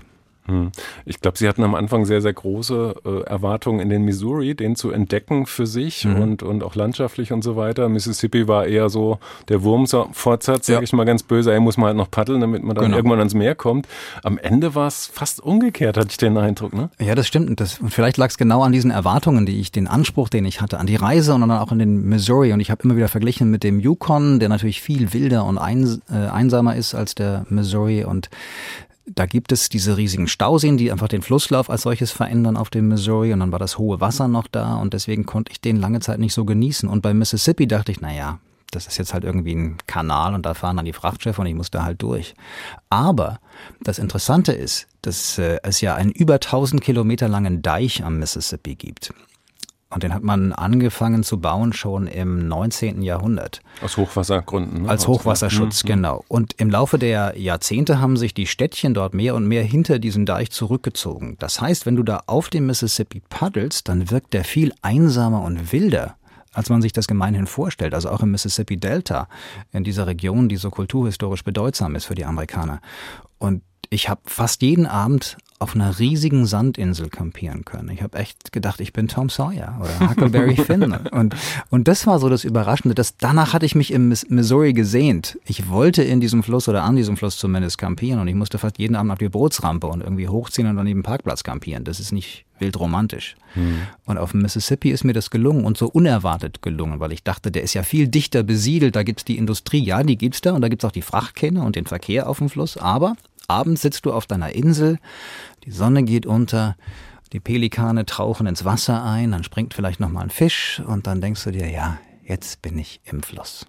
Hm. Ich glaube, Sie hatten am Anfang sehr, sehr große äh, Erwartungen in den Missouri, den zu entdecken für sich mhm. und, und auch landschaftlich und so weiter. Mississippi war eher so der Wurmfortsatz, sage ja. ich mal ganz böse, er muss man halt noch paddeln, damit man dann genau. irgendwann ans Meer kommt. Am Ende war es fast umgekehrt, hatte ich den Eindruck. Ne? Ja, das stimmt. Und, das, und vielleicht lag es genau an diesen Erwartungen, die ich, den Anspruch, den ich hatte, an die Reise und dann auch in den Missouri. Und ich habe immer wieder verglichen mit dem Yukon, der natürlich viel wilder und ein, äh, einsamer ist als der Missouri. Und da gibt es diese riesigen Stauseen, die einfach den Flusslauf als solches verändern auf dem Missouri und dann war das hohe Wasser noch da und deswegen konnte ich den lange Zeit nicht so genießen. Und bei Mississippi dachte ich, na ja, das ist jetzt halt irgendwie ein Kanal und da fahren dann die Frachtschiffe und ich muss da halt durch. Aber das Interessante ist, dass äh, es ja einen über 1000 Kilometer langen Deich am Mississippi gibt. Und den hat man angefangen zu bauen schon im 19. Jahrhundert. Aus Hochwassergründen. Ne? Als Hochwasserschutz, mhm. genau. Und im Laufe der Jahrzehnte haben sich die Städtchen dort mehr und mehr hinter diesen Deich zurückgezogen. Das heißt, wenn du da auf dem Mississippi paddelst, dann wirkt der viel einsamer und wilder als man sich das gemeinhin vorstellt, also auch im Mississippi Delta, in dieser Region, die so kulturhistorisch bedeutsam ist für die Amerikaner. Und ich habe fast jeden Abend auf einer riesigen Sandinsel kampieren können. Ich habe echt gedacht, ich bin Tom Sawyer oder Huckleberry Finn. Und, und das war so das Überraschende. Das, danach hatte ich mich im Missouri gesehnt. Ich wollte in diesem Fluss oder an diesem Fluss zumindest kampieren und ich musste fast jeden Abend auf die Bootsrampe und irgendwie hochziehen und dann neben dem Parkplatz kampieren. Das ist nicht wild romantisch. Hm. Und auf dem Mississippi ist mir das gelungen und so unerwartet gelungen, weil ich dachte, der ist ja viel dichter besiedelt, da gibt's die Industrie, ja, die gibt's da und da gibt's auch die Frachtkähne und den Verkehr auf dem Fluss, aber abends sitzt du auf deiner Insel, die Sonne geht unter, die Pelikane tauchen ins Wasser ein, dann springt vielleicht noch mal ein Fisch und dann denkst du dir, ja, jetzt bin ich im Fluss.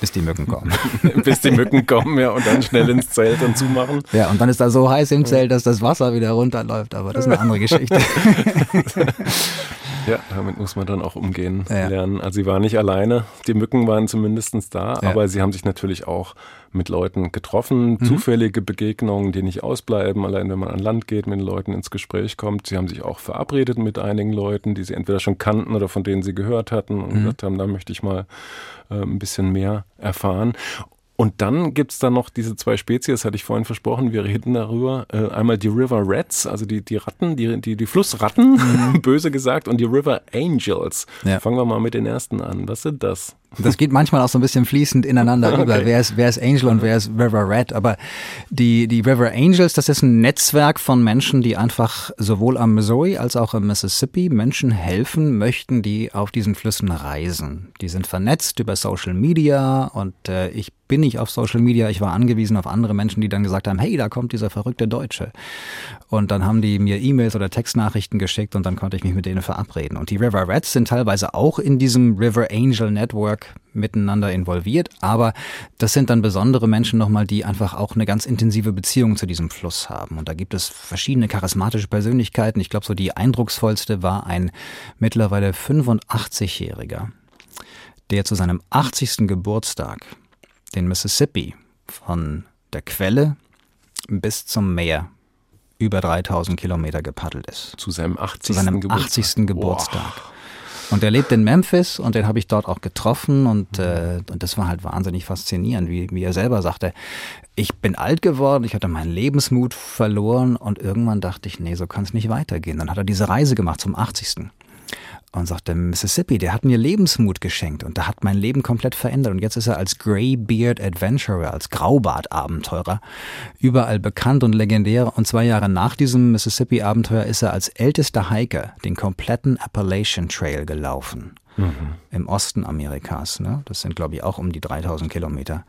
Bis die Mücken kommen. Bis die Mücken kommen, ja, und dann schnell ins Zelt und zumachen. Ja, und dann ist da so heiß im Zelt, dass das Wasser wieder runterläuft, aber das ist eine andere Geschichte. Ja, damit muss man dann auch umgehen ja. lernen. Also sie waren nicht alleine, die Mücken waren zumindest da, ja. aber sie haben sich natürlich auch mit Leuten getroffen, mhm. zufällige Begegnungen, die nicht ausbleiben, allein wenn man an Land geht, mit den Leuten ins Gespräch kommt. Sie haben sich auch verabredet mit einigen Leuten, die sie entweder schon kannten oder von denen sie gehört hatten und mhm. gesagt haben, da möchte ich mal äh, ein bisschen mehr erfahren. Und dann gibt's da noch diese zwei Spezies, hatte ich vorhin versprochen, wir reden darüber. Äh, einmal die River Rats, also die, die Ratten, die, die, die Flussratten, mhm. böse gesagt, und die River Angels. Ja. Fangen wir mal mit den ersten an. Was sind das? Das geht manchmal auch so ein bisschen fließend ineinander okay. über. Wer ist, wer ist Angel und wer ist River Rat? Aber die, die River Angels, das ist ein Netzwerk von Menschen, die einfach sowohl am Missouri als auch im Mississippi Menschen helfen möchten, die auf diesen Flüssen reisen. Die sind vernetzt über Social Media und äh, ich bin nicht auf Social Media, ich war angewiesen auf andere Menschen, die dann gesagt haben, hey, da kommt dieser verrückte Deutsche. Und dann haben die mir E-Mails oder Textnachrichten geschickt und dann konnte ich mich mit denen verabreden. Und die River Rats sind teilweise auch in diesem River Angel Network miteinander involviert, aber das sind dann besondere Menschen nochmal, die einfach auch eine ganz intensive Beziehung zu diesem Fluss haben. Und da gibt es verschiedene charismatische Persönlichkeiten. Ich glaube, so die eindrucksvollste war ein mittlerweile 85-Jähriger, der zu seinem 80. Geburtstag den Mississippi von der Quelle bis zum Meer über 3000 Kilometer gepaddelt ist. Zu seinem 80. Zu seinem Geburtstag. 80. Geburtstag. Und er lebt in Memphis und den habe ich dort auch getroffen und, äh, und das war halt wahnsinnig faszinierend, wie, wie er selber sagte, ich bin alt geworden, ich hatte meinen Lebensmut verloren und irgendwann dachte ich, nee, so kann es nicht weitergehen. Dann hat er diese Reise gemacht zum 80 und sagte, Mississippi, der hat mir Lebensmut geschenkt und da hat mein Leben komplett verändert. Und jetzt ist er als Greybeard Adventurer, als Graubart-Abenteurer überall bekannt und legendär. Und zwei Jahre nach diesem Mississippi-Abenteuer ist er als ältester Hiker den kompletten Appalachian Trail gelaufen. Mhm. Im Osten Amerikas. Ne? Das sind, glaube ich, auch um die 3000 Kilometer.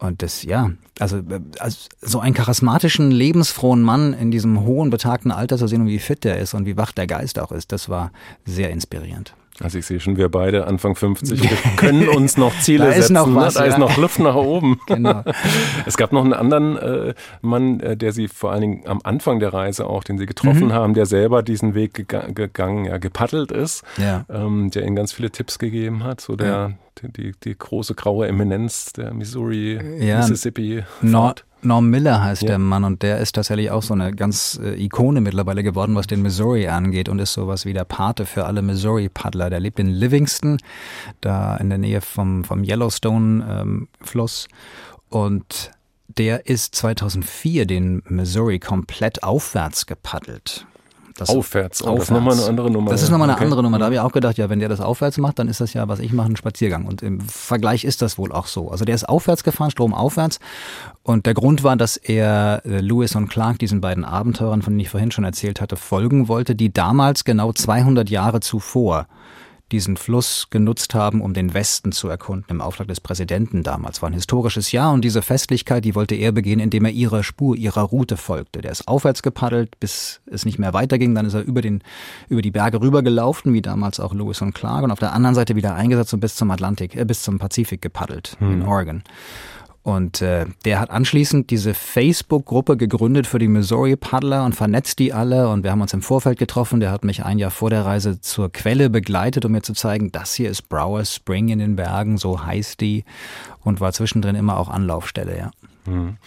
Und das, ja, also, also so einen charismatischen, lebensfrohen Mann in diesem hohen, betagten Alter zu sehen und wie fit der ist und wie wach der Geist auch ist, das war sehr inspirierend. Also ich sehe schon, wir beide Anfang 50 wir können uns noch Ziele da setzen. Ist noch ne? was, Da ja. ist noch Luft nach oben. Genau. Es gab noch einen anderen äh, Mann, äh, der sie vor allen Dingen am Anfang der Reise auch, den sie getroffen mhm. haben, der selber diesen Weg gega gegangen, ja, gepaddelt ist, ja. Ähm, der ihnen ganz viele Tipps gegeben hat. So der, ja. die, die, die, große graue Eminenz der Missouri, Mississippi. Nord Norm Miller heißt ja. der Mann und der ist tatsächlich auch so eine ganz äh, Ikone mittlerweile geworden, was den Missouri angeht und ist sowas wie der Pate für alle Missouri-Paddler. Der lebt in Livingston, da in der Nähe vom, vom Yellowstone-Fluss ähm, und der ist 2004 den Missouri komplett aufwärts gepaddelt. Das aufwärts, oh, das ist nochmal eine andere Nummer. Das ist nochmal eine okay. andere Nummer. Da habe ich auch gedacht, ja, wenn der das aufwärts macht, dann ist das ja, was ich mache, ein Spaziergang. Und im Vergleich ist das wohl auch so. Also der ist aufwärts gefahren, stromaufwärts. Und der Grund war, dass er äh, Lewis und Clark, diesen beiden Abenteurern, von denen ich vorhin schon erzählt hatte, folgen wollte, die damals genau 200 Jahre zuvor diesen Fluss genutzt haben, um den Westen zu erkunden, im Auftrag des Präsidenten damals. War ein historisches Jahr und diese Festlichkeit, die wollte er begehen, indem er ihrer Spur, ihrer Route folgte. Der ist aufwärts gepaddelt, bis es nicht mehr weiterging. Dann ist er über, den, über die Berge rübergelaufen, wie damals auch Lewis und Clark, und auf der anderen Seite wieder eingesetzt und bis zum Atlantik, äh, bis zum Pazifik gepaddelt, hm. in Oregon. Und äh, der hat anschließend diese Facebook-Gruppe gegründet für die Missouri-Paddler und vernetzt die alle. Und wir haben uns im Vorfeld getroffen. Der hat mich ein Jahr vor der Reise zur Quelle begleitet, um mir zu zeigen, das hier ist Brower Spring in den Bergen, so heißt die. Und war zwischendrin immer auch Anlaufstelle, ja. Mhm.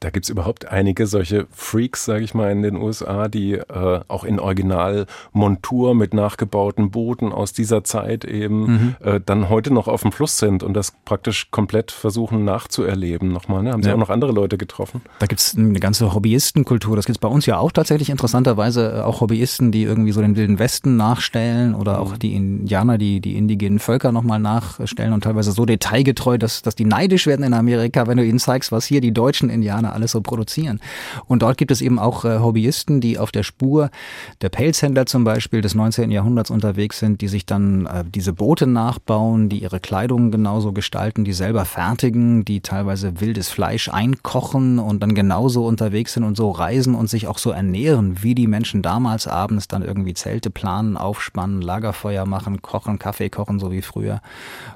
Da gibt's überhaupt einige solche Freaks, sage ich mal, in den USA, die äh, auch in Originalmontur mit nachgebauten Booten aus dieser Zeit eben mhm. äh, dann heute noch auf dem Fluss sind und das praktisch komplett versuchen nachzuerleben nochmal. Ne? Haben Sie ja. auch noch andere Leute getroffen? Da gibt's eine ganze Hobbyistenkultur. Das gibt's bei uns ja auch tatsächlich interessanterweise äh, auch Hobbyisten, die irgendwie so den Wilden Westen nachstellen oder auch mhm. die Indianer, die die indigenen Völker nochmal nachstellen und teilweise so detailgetreu, dass, dass die neidisch werden in Amerika, wenn du ihnen zeigst, was hier die deutschen Indianer Amerikaner alles so produzieren. Und dort gibt es eben auch äh, Hobbyisten, die auf der Spur der Pelzhändler zum Beispiel des 19. Jahrhunderts unterwegs sind, die sich dann äh, diese Boote nachbauen, die ihre Kleidung genauso gestalten, die selber fertigen, die teilweise wildes Fleisch einkochen und dann genauso unterwegs sind und so reisen und sich auch so ernähren, wie die Menschen damals abends dann irgendwie Zelte planen, aufspannen, Lagerfeuer machen, kochen, Kaffee kochen, so wie früher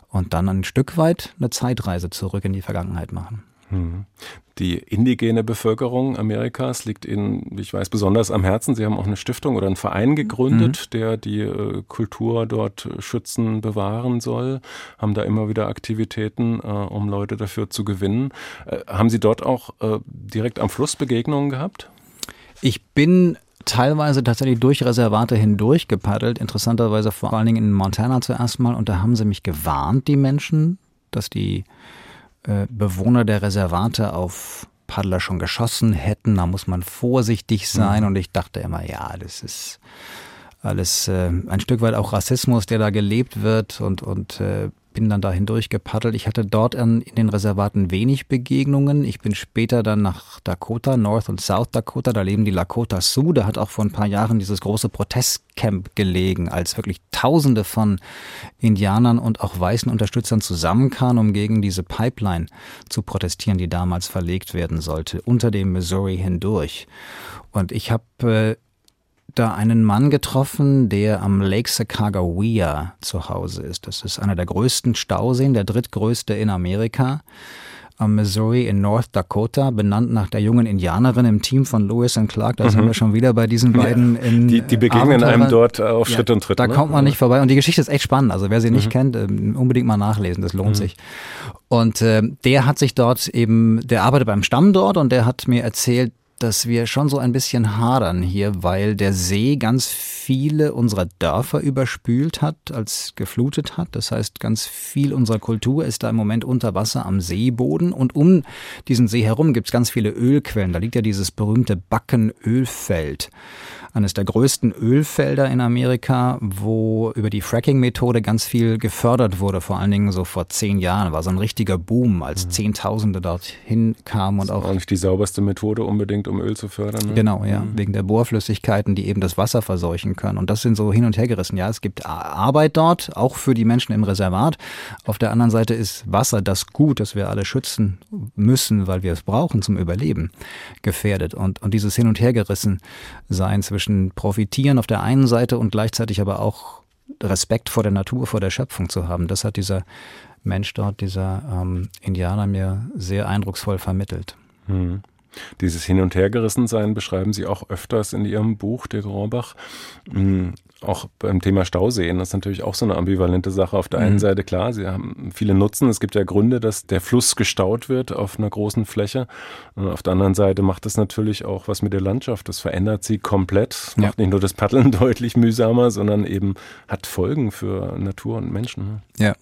und dann ein Stück weit eine Zeitreise zurück in die Vergangenheit machen. Hm. Die indigene Bevölkerung Amerikas liegt Ihnen, wie ich weiß, besonders am Herzen. Sie haben auch eine Stiftung oder einen Verein gegründet, mhm. der die äh, Kultur dort schützen, bewahren soll. Haben da immer wieder Aktivitäten, äh, um Leute dafür zu gewinnen. Äh, haben Sie dort auch äh, direkt am Fluss Begegnungen gehabt? Ich bin teilweise tatsächlich durch Reservate hindurch gepaddelt. Interessanterweise vor allen Dingen in Montana zuerst mal. Und da haben sie mich gewarnt, die Menschen, dass die äh, Bewohner der Reservate auf Paddler schon geschossen hätten. Da muss man vorsichtig sein. Mhm. Und ich dachte immer, ja, das ist alles äh, ein Stück weit auch Rassismus, der da gelebt wird und, und äh, bin dann da hindurch gepaddelt. Ich hatte dort an, in den Reservaten wenig Begegnungen. Ich bin später dann nach Dakota, North und South Dakota, da leben die Lakota Sioux. Da hat auch vor ein paar Jahren dieses große Protestcamp gelegen, als wirklich Tausende von Indianern und auch weißen Unterstützern zusammenkamen, um gegen diese Pipeline zu protestieren, die damals verlegt werden sollte, unter dem Missouri hindurch. Und ich habe äh, da einen Mann getroffen, der am Lake Sacagawea zu Hause ist. Das ist einer der größten Stauseen, der drittgrößte in Amerika am Missouri in North Dakota, benannt nach der jungen Indianerin im Team von Lewis und Clark. Da mhm. sind wir schon wieder bei diesen beiden. Ja, in, die, die begegnen einem dort auf ja, Schritt und Tritt. Da ne? kommt man nicht vorbei. Und die Geschichte ist echt spannend. Also wer sie nicht mhm. kennt, ähm, unbedingt mal nachlesen. Das lohnt mhm. sich. Und äh, der hat sich dort eben, der arbeitet beim Stamm dort und der hat mir erzählt, dass wir schon so ein bisschen hadern hier, weil der See ganz viele unserer Dörfer überspült hat, als geflutet hat. Das heißt, ganz viel unserer Kultur ist da im Moment unter Wasser am Seeboden und um diesen See herum gibt es ganz viele Ölquellen. Da liegt ja dieses berühmte Backenölfeld eines der größten Ölfelder in Amerika, wo über die Fracking-Methode ganz viel gefördert wurde, vor allen Dingen so vor zehn Jahren. War so ein richtiger Boom, als mhm. Zehntausende dorthin kamen und auch. Auch nicht die sauberste Methode unbedingt, um Öl zu fördern. Ne? Genau, ja, mhm. wegen der Bohrflüssigkeiten, die eben das Wasser verseuchen können. Und das sind so hin und her gerissen. Ja, es gibt Arbeit dort, auch für die Menschen im Reservat. Auf der anderen Seite ist Wasser das Gut, das wir alle schützen müssen, weil wir es brauchen zum Überleben, gefährdet. Und, und dieses Hin und Hergerissen sein zwischen zwischen Profitieren auf der einen Seite und gleichzeitig aber auch Respekt vor der Natur, vor der Schöpfung zu haben. Das hat dieser Mensch dort, dieser ähm, Indianer mir sehr eindrucksvoll vermittelt. Mhm. Dieses Hin- und Hergerissensein beschreiben Sie auch öfters in Ihrem Buch, der Grorbach. Auch beim Thema Stauseen, das ist natürlich auch so eine ambivalente Sache. Auf der einen mhm. Seite klar, sie haben viele Nutzen. Es gibt ja Gründe, dass der Fluss gestaut wird auf einer großen Fläche. Und auf der anderen Seite macht es natürlich auch was mit der Landschaft. Das verändert sie komplett. Macht ja. nicht nur das Paddeln deutlich mühsamer, sondern eben hat Folgen für Natur und Menschen. Ja,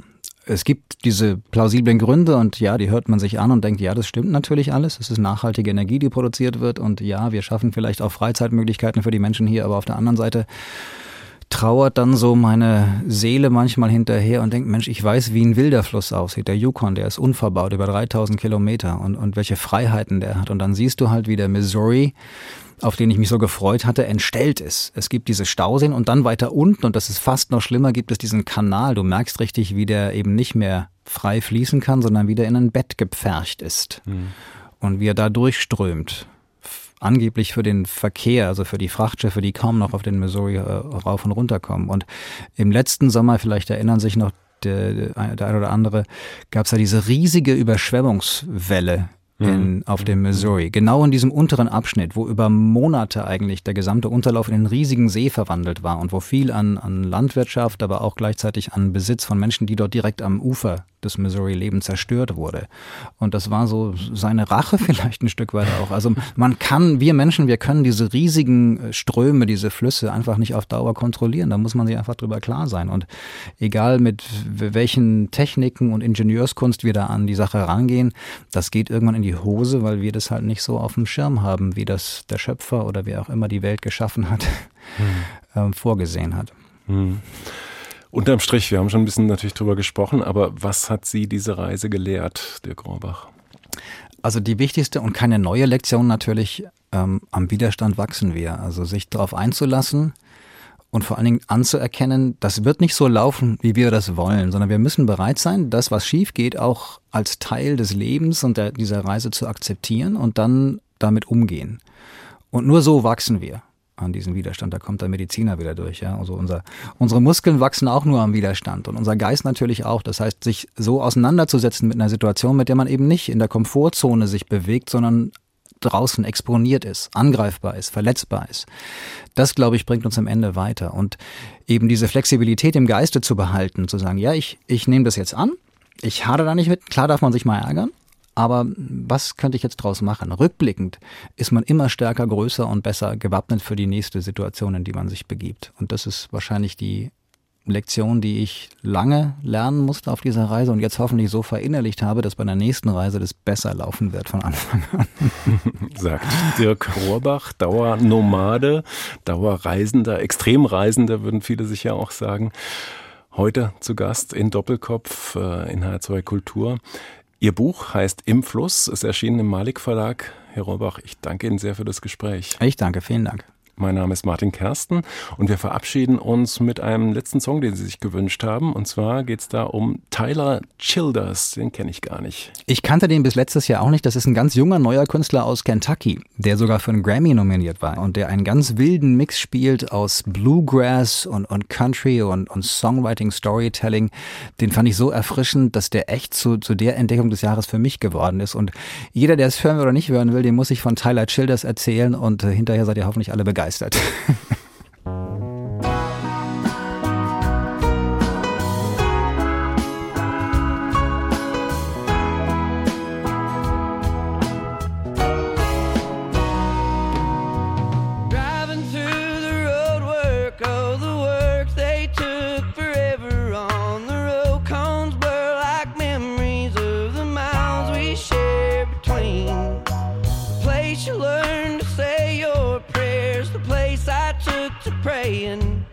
es gibt diese plausiblen Gründe und ja, die hört man sich an und denkt, ja, das stimmt natürlich alles. Es ist nachhaltige Energie, die produziert wird und ja, wir schaffen vielleicht auch Freizeitmöglichkeiten für die Menschen hier, aber auf der anderen Seite trauert dann so meine Seele manchmal hinterher und denkt, Mensch, ich weiß, wie ein wilder Fluss aussieht. Der Yukon, der ist unverbaut, über 3000 Kilometer und, und welche Freiheiten der hat. Und dann siehst du halt, wie der Missouri auf den ich mich so gefreut hatte, entstellt ist. Es gibt diese Stauseen und dann weiter unten, und das ist fast noch schlimmer, gibt es diesen Kanal. Du merkst richtig, wie der eben nicht mehr frei fließen kann, sondern wieder in ein Bett gepfercht ist. Mhm. Und wie er da durchströmt. Angeblich für den Verkehr, also für die Frachtschiffe, die kaum noch auf den Missouri äh, rauf und runter kommen. Und im letzten Sommer, vielleicht erinnern sich noch der, der eine oder andere, gab es da diese riesige Überschwemmungswelle in, mhm. auf dem Missouri. Genau in diesem unteren Abschnitt, wo über Monate eigentlich der gesamte Unterlauf in einen riesigen See verwandelt war und wo viel an, an Landwirtschaft, aber auch gleichzeitig an Besitz von Menschen, die dort direkt am Ufer des Missouri-Leben zerstört wurde. Und das war so seine Rache vielleicht ein Stück weit auch. Also man kann, wir Menschen, wir können diese riesigen äh, Ströme, diese Flüsse einfach nicht auf Dauer kontrollieren. Da muss man sich einfach drüber klar sein. Und egal mit welchen Techniken und Ingenieurskunst wir da an die Sache rangehen, das geht irgendwann in die Hose, weil wir das halt nicht so auf dem Schirm haben, wie das der Schöpfer oder wer auch immer die Welt geschaffen hat, hm. vorgesehen hat. Hm. Unterm Strich, wir haben schon ein bisschen natürlich drüber gesprochen, aber was hat Sie diese Reise gelehrt, Dirk Rohrbach? Also die wichtigste und keine neue Lektion natürlich, ähm, am Widerstand wachsen wir. Also sich darauf einzulassen und vor allen Dingen anzuerkennen, das wird nicht so laufen, wie wir das wollen, sondern wir müssen bereit sein, das, was schief geht, auch als Teil des Lebens und der, dieser Reise zu akzeptieren und dann damit umgehen. Und nur so wachsen wir an diesen Widerstand. Da kommt der Mediziner wieder durch. Ja? Also unser, unsere Muskeln wachsen auch nur am Widerstand und unser Geist natürlich auch. Das heißt, sich so auseinanderzusetzen mit einer Situation, mit der man eben nicht in der Komfortzone sich bewegt, sondern draußen exponiert ist, angreifbar ist, verletzbar ist. Das, glaube ich, bringt uns am Ende weiter. Und eben diese Flexibilität im Geiste zu behalten, zu sagen, ja, ich, ich nehme das jetzt an, ich hadere da nicht mit, klar darf man sich mal ärgern, aber was könnte ich jetzt draus machen? Rückblickend ist man immer stärker, größer und besser gewappnet für die nächste Situation, in die man sich begibt. Und das ist wahrscheinlich die Lektion, die ich lange lernen musste auf dieser Reise und jetzt hoffentlich so verinnerlicht habe, dass bei der nächsten Reise das besser laufen wird von Anfang an. Sagt Dirk Rohrbach, Dauernomade, Dauerreisender, Extremreisender würden viele sicher auch sagen. Heute zu Gast in Doppelkopf äh, in H2 Kultur. Ihr Buch heißt Im Fluss, ist erschienen im Malik Verlag. Herr Rohrbach, ich danke Ihnen sehr für das Gespräch. Ich danke, vielen Dank. Mein Name ist Martin Kersten und wir verabschieden uns mit einem letzten Song, den Sie sich gewünscht haben. Und zwar geht es da um Tyler Childers. Den kenne ich gar nicht. Ich kannte den bis letztes Jahr auch nicht. Das ist ein ganz junger, neuer Künstler aus Kentucky, der sogar für einen Grammy nominiert war und der einen ganz wilden Mix spielt aus Bluegrass und, und Country und, und Songwriting, Storytelling. Den fand ich so erfrischend, dass der echt zu, zu der Entdeckung des Jahres für mich geworden ist. Und jeder, der es hören oder nicht hören will, den muss ich von Tyler Childers erzählen und äh, hinterher seid ihr hoffentlich alle begeistert begeistert. the place I took to praying.